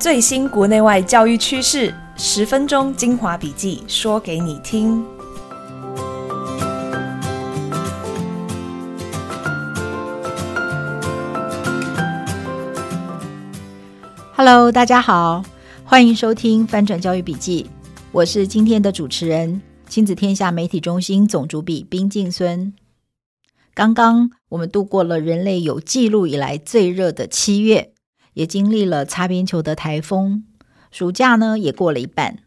最新国内外教育趋势，十分钟精华笔记，说给你听。Hello，大家好，欢迎收听翻转教育笔记，我是今天的主持人，亲子天下媒体中心总主笔冰敬孙。刚刚我们度过了人类有记录以来最热的七月，也经历了擦边球的台风，暑假呢也过了一半，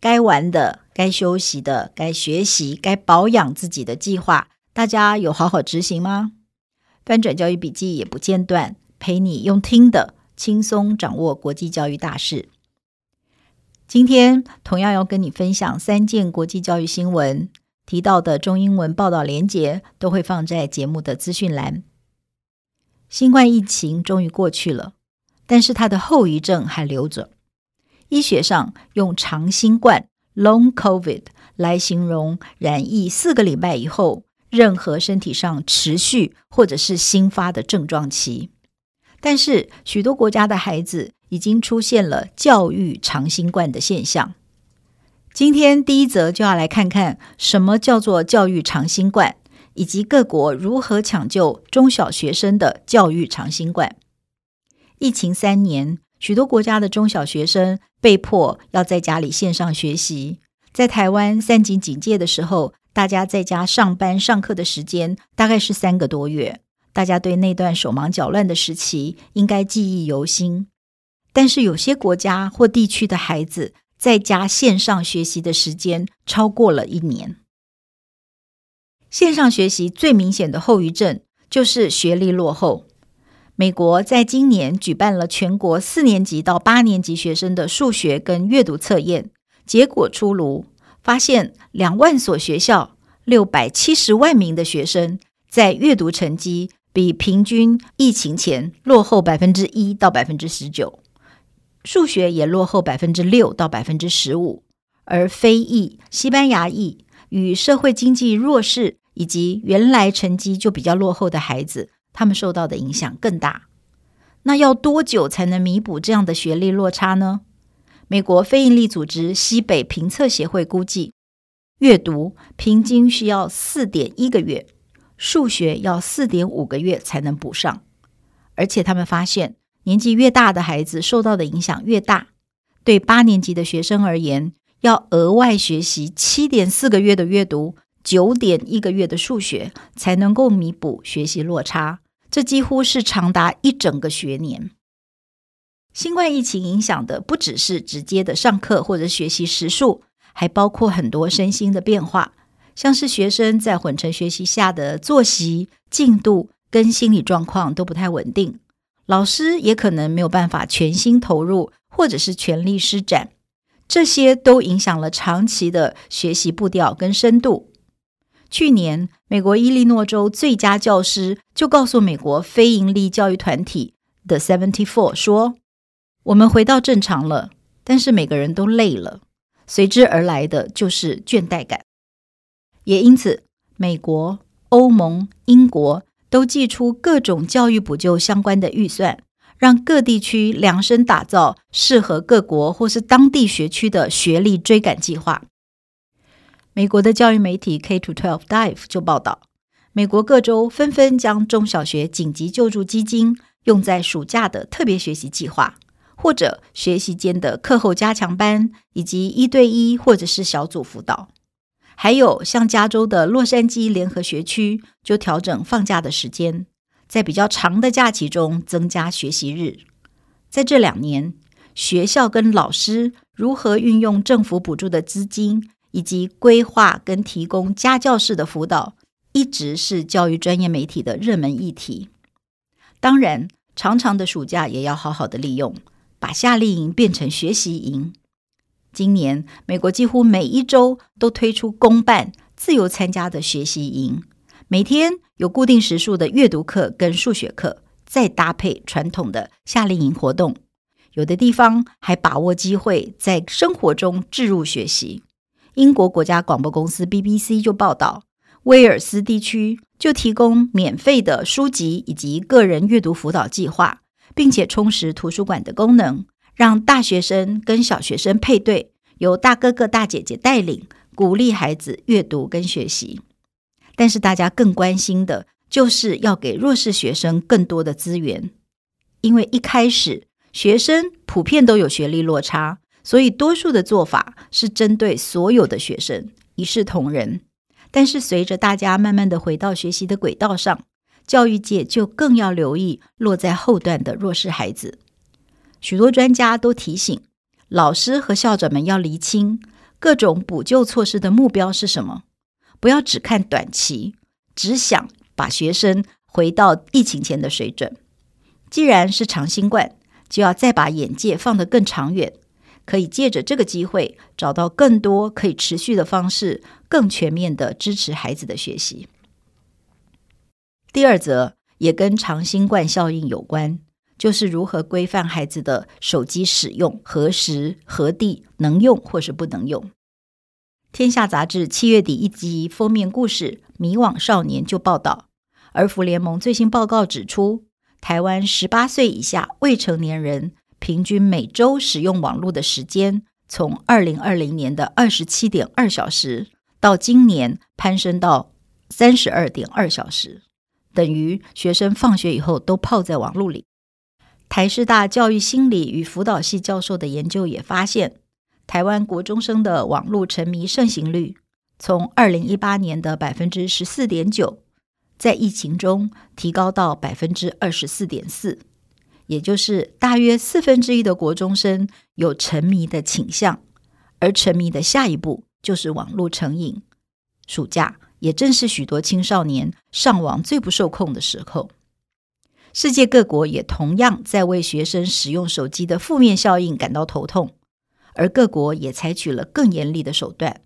该玩的、该休息的、该学习、该保养自己的计划，大家有好好执行吗？翻转教育笔记也不间断，陪你用听的。轻松掌握国际教育大事。今天同样要跟你分享三件国际教育新闻，提到的中英文报道连结都会放在节目的资讯栏。新冠疫情终于过去了，但是它的后遗症还留着。医学上用长新冠 （Long COVID） 来形容染疫四个礼拜以后，任何身体上持续或者是新发的症状期。但是，许多国家的孩子已经出现了教育长新冠的现象。今天第一则就要来看看什么叫做教育长新冠，以及各国如何抢救中小学生的教育长新冠。疫情三年，许多国家的中小学生被迫要在家里线上学习。在台湾三级警戒的时候，大家在家上班上课的时间大概是三个多月。大家对那段手忙脚乱的时期应该记忆犹新，但是有些国家或地区的孩子在家线上学习的时间超过了一年。线上学习最明显的后遗症就是学历落后。美国在今年举办了全国四年级到八年级学生的数学跟阅读测验，结果出炉，发现两万所学校六百七十万名的学生在阅读成绩。比平均疫情前落后百分之一到百分之十九，数学也落后百分之六到百分之十五，而非裔、西班牙裔与社会经济弱势以及原来成绩就比较落后的孩子，他们受到的影响更大。那要多久才能弥补这样的学历落差呢？美国非营利组织西北评测协会估计，阅读平均需要四点一个月。数学要四点五个月才能补上，而且他们发现，年纪越大的孩子受到的影响越大。对八年级的学生而言，要额外学习七点四个月的阅读，九点一个月的数学，才能够弥补学习落差。这几乎是长达一整个学年。新冠疫情影响的不只是直接的上课或者学习时数，还包括很多身心的变化。像是学生在混成学习下的作息进度跟心理状况都不太稳定，老师也可能没有办法全心投入，或者是全力施展，这些都影响了长期的学习步调跟深度。去年，美国伊利诺州最佳教师就告诉美国非营利教育团体 The Seventy Four 说：“我们回到正常了，但是每个人都累了，随之而来的就是倦怠感。”也因此，美国、欧盟、英国都祭出各种教育补救相关的预算，让各地区量身打造适合各国或是当地学区的学历追赶计划。美国的教育媒体 K-12 Dive 就报道，美国各州纷纷将中小学紧急救助基金用在暑假的特别学习计划，或者学习间的课后加强班，以及一对一或者是小组辅导。还有像加州的洛杉矶联合学区，就调整放假的时间，在比较长的假期中增加学习日。在这两年，学校跟老师如何运用政府补助的资金，以及规划跟提供家教式的辅导，一直是教育专业媒体的热门议题。当然，长长的暑假也要好好的利用，把夏令营变成学习营。今年，美国几乎每一周都推出公办、自由参加的学习营，每天有固定时数的阅读课跟数学课，再搭配传统的夏令营活动。有的地方还把握机会在生活中置入学习。英国国家广播公司 BBC 就报道，威尔斯地区就提供免费的书籍以及个人阅读辅导计划，并且充实图书馆的功能。让大学生跟小学生配对，由大哥哥大姐姐带领，鼓励孩子阅读跟学习。但是大家更关心的就是要给弱势学生更多的资源，因为一开始学生普遍都有学历落差，所以多数的做法是针对所有的学生，一视同仁。但是随着大家慢慢的回到学习的轨道上，教育界就更要留意落在后段的弱势孩子。许多专家都提醒老师和校长们要厘清各种补救措施的目标是什么，不要只看短期，只想把学生回到疫情前的水准。既然是长新冠，就要再把眼界放得更长远，可以借着这个机会找到更多可以持续的方式，更全面的支持孩子的学习。第二则也跟长新冠效应有关，就是如何规范孩子的手机使用，何时何地能用或是不能用。天下杂志七月底一集封面故事《迷惘少年》就报道，儿福联盟最新报告指出，台湾十八岁以下未成年人平均每周使用网络的时间，从二零二零年的二十七点二小时，到今年攀升到三十二点二小时。等于学生放学以后都泡在网络里。台师大教育心理与辅导系教授的研究也发现，台湾国中生的网络沉迷盛行率，从二零一八年的百分之十四点九，在疫情中提高到百分之二十四点四，也就是大约四分之一的国中生有沉迷的倾向，而沉迷的下一步就是网络成瘾。暑假。也正是许多青少年上网最不受控的时候，世界各国也同样在为学生使用手机的负面效应感到头痛，而各国也采取了更严厉的手段。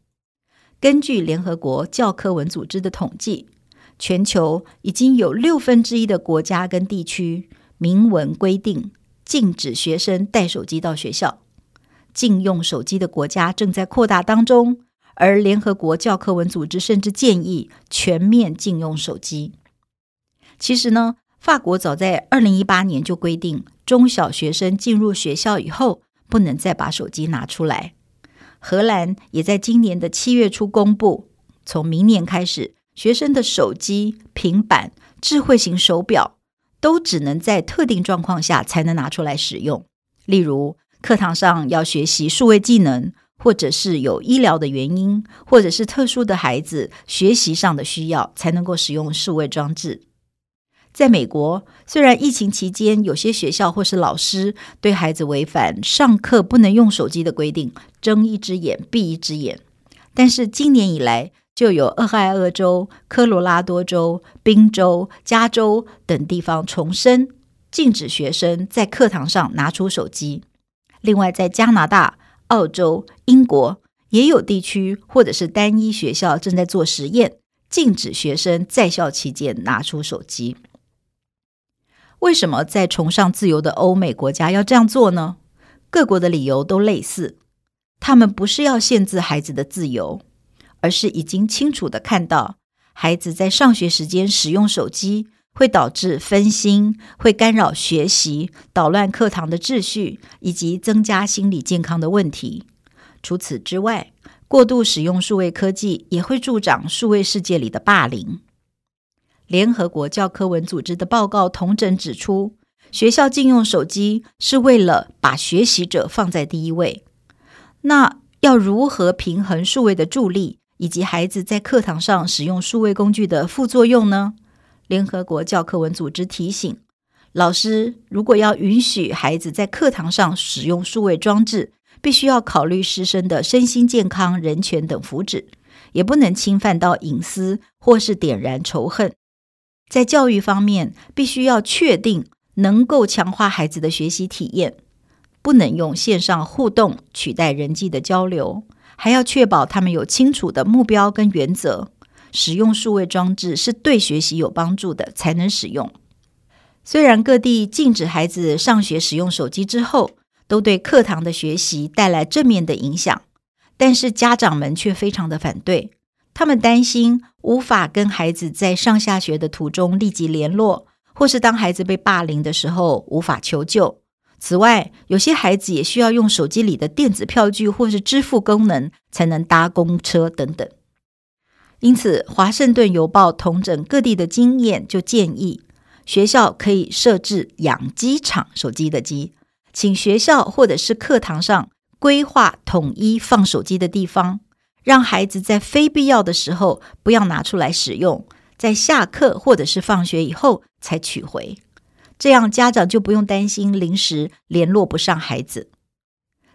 根据联合国教科文组织的统计，全球已经有六分之一的国家跟地区明文规定禁止学生带手机到学校，禁用手机的国家正在扩大当中。而联合国教科文组织甚至建议全面禁用手机。其实呢，法国早在二零一八年就规定，中小学生进入学校以后不能再把手机拿出来。荷兰也在今年的七月初公布，从明年开始，学生的手机、平板、智慧型手表都只能在特定状况下才能拿出来使用，例如课堂上要学习数位技能。或者是有医疗的原因，或者是特殊的孩子学习上的需要，才能够使用数位装置。在美国，虽然疫情期间有些学校或是老师对孩子违反上课不能用手机的规定，睁一只眼闭一只眼，但是今年以来，就有俄亥俄州、科罗拉多州、宾州、加州等地方重申禁止学生在课堂上拿出手机。另外，在加拿大。澳洲、英国也有地区或者是单一学校正在做实验，禁止学生在校期间拿出手机。为什么在崇尚自由的欧美国家要这样做呢？各国的理由都类似，他们不是要限制孩子的自由，而是已经清楚地看到孩子在上学时间使用手机。会导致分心，会干扰学习，捣乱课堂的秩序，以及增加心理健康的问题。除此之外，过度使用数位科技也会助长数位世界里的霸凌。联合国教科文组织的报告统整指出，学校禁用手机是为了把学习者放在第一位。那要如何平衡数位的助力，以及孩子在课堂上使用数位工具的副作用呢？联合国教科文组织提醒，老师如果要允许孩子在课堂上使用数位装置，必须要考虑师生的身心健康、人权等福祉，也不能侵犯到隐私或是点燃仇恨。在教育方面，必须要确定能够强化孩子的学习体验，不能用线上互动取代人际的交流，还要确保他们有清楚的目标跟原则。使用数位装置是对学习有帮助的，才能使用。虽然各地禁止孩子上学使用手机之后，都对课堂的学习带来正面的影响，但是家长们却非常的反对。他们担心无法跟孩子在上下学的途中立即联络，或是当孩子被霸凌的时候无法求救，此外，有些孩子也需要用手机里的电子票据或是支付功能才能搭公车等等。因此，《华盛顿邮报》统整各地的经验，就建议学校可以设置“养鸡场”手机的机，请学校或者是课堂上规划统一放手机的地方，让孩子在非必要的时候不要拿出来使用，在下课或者是放学以后才取回。这样家长就不用担心临时联络不上孩子。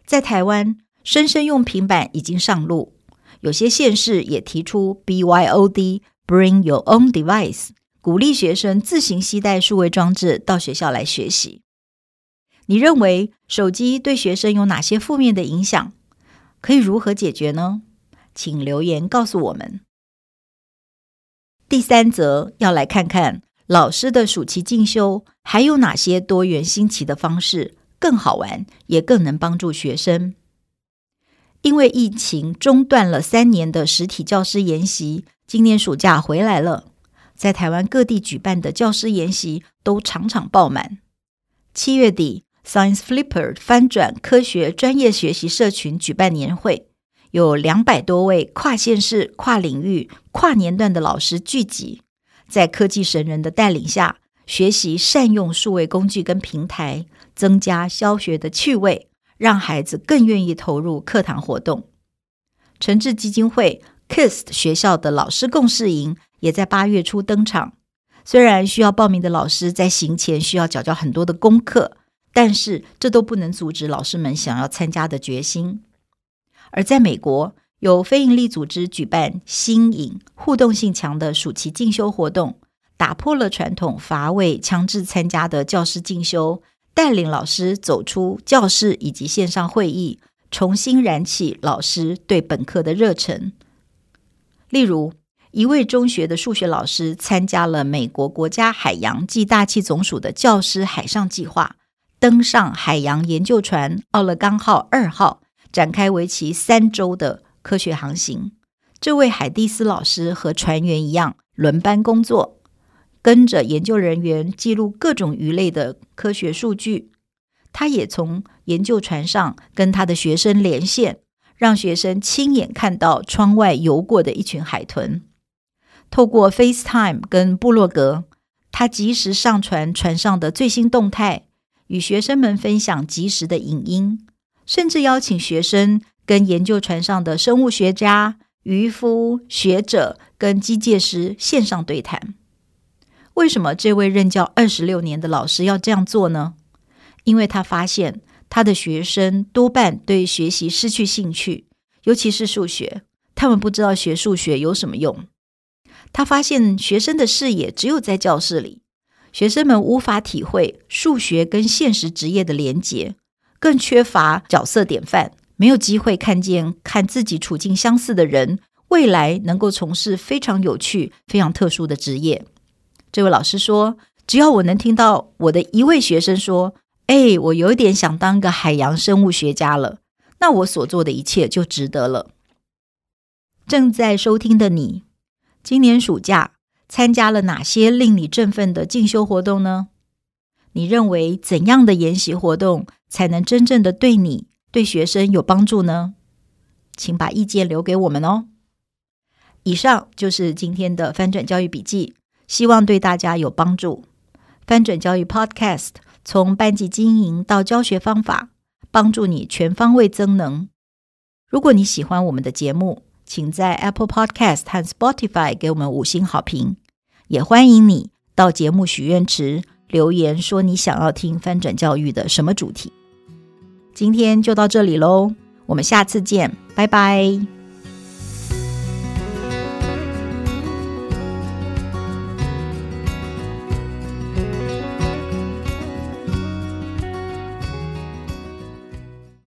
在台湾，生生用平板已经上路。有些县市也提出 BYOD，Bring Your Own Device，鼓励学生自行携带数位装置到学校来学习。你认为手机对学生有哪些负面的影响？可以如何解决呢？请留言告诉我们。第三则要来看看老师的暑期进修还有哪些多元新奇的方式，更好玩，也更能帮助学生。因为疫情中断了三年的实体教师研习，今年暑假回来了，在台湾各地举办的教师研习都场场爆满。七月底，Science Flipper 翻转科学专业学习社群举办年会，有两百多位跨县市、跨领域、跨年段的老师聚集，在科技神人的带领下，学习善用数位工具跟平台，增加教学的趣味。让孩子更愿意投入课堂活动。诚志基金会 KIST 学校的老师共事营也在八月初登场。虽然需要报名的老师在行前需要缴交很多的功课，但是这都不能阻止老师们想要参加的决心。而在美国，有非营利组织举办新颖、互动性强的暑期进修活动，打破了传统乏味、强制参加的教师进修。带领老师走出教室以及线上会议，重新燃起老师对本课的热忱。例如，一位中学的数学老师参加了美国国家海洋暨大气总署的教师海上计划，登上海洋研究船奥勒冈号二号，展开为期三周的科学航行。这位海蒂斯老师和船员一样轮班工作。跟着研究人员记录各种鱼类的科学数据，他也从研究船上跟他的学生连线，让学生亲眼看到窗外游过的一群海豚。透过 FaceTime 跟部落格，他及时上传船上的最新动态，与学生们分享即时的影音，甚至邀请学生跟研究船上的生物学家、渔夫、学者跟机械师线上对谈。为什么这位任教二十六年的老师要这样做呢？因为他发现他的学生多半对学习失去兴趣，尤其是数学，他们不知道学数学有什么用。他发现学生的视野只有在教室里，学生们无法体会数学跟现实职业的连结，更缺乏角色典范，没有机会看见看自己处境相似的人，未来能够从事非常有趣、非常特殊的职业。这位老师说：“只要我能听到我的一位学生说，哎，我有点想当个海洋生物学家了，那我所做的一切就值得了。”正在收听的你，今年暑假参加了哪些令你振奋的进修活动呢？你认为怎样的研习活动才能真正的对你、对学生有帮助呢？请把意见留给我们哦。以上就是今天的翻转教育笔记。希望对大家有帮助。翻转教育 Podcast 从班级经营到教学方法，帮助你全方位增能。如果你喜欢我们的节目，请在 Apple Podcast 和 Spotify 给我们五星好评。也欢迎你到节目许愿池留言，说你想要听翻转教育的什么主题。今天就到这里喽，我们下次见，拜拜。